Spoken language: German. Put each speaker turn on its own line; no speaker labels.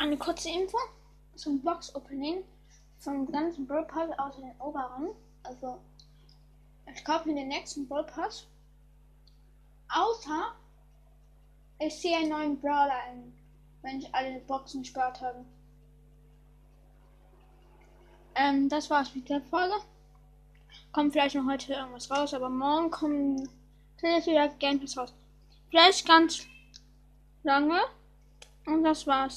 eine kurze Info zum Box-Opening vom ganzen Brawl Pass außer den oberen. Also, ich kaufe mir den nächsten Brawl Pass. Außer ich sehe einen neuen Brawler ein, wenn ich alle Boxen gespart habe. Ähm, das war's mit der Folge. Kommt vielleicht noch heute irgendwas raus, aber morgen kommen vielleicht wieder Gameplays raus. Vielleicht ganz lange. Und das war's.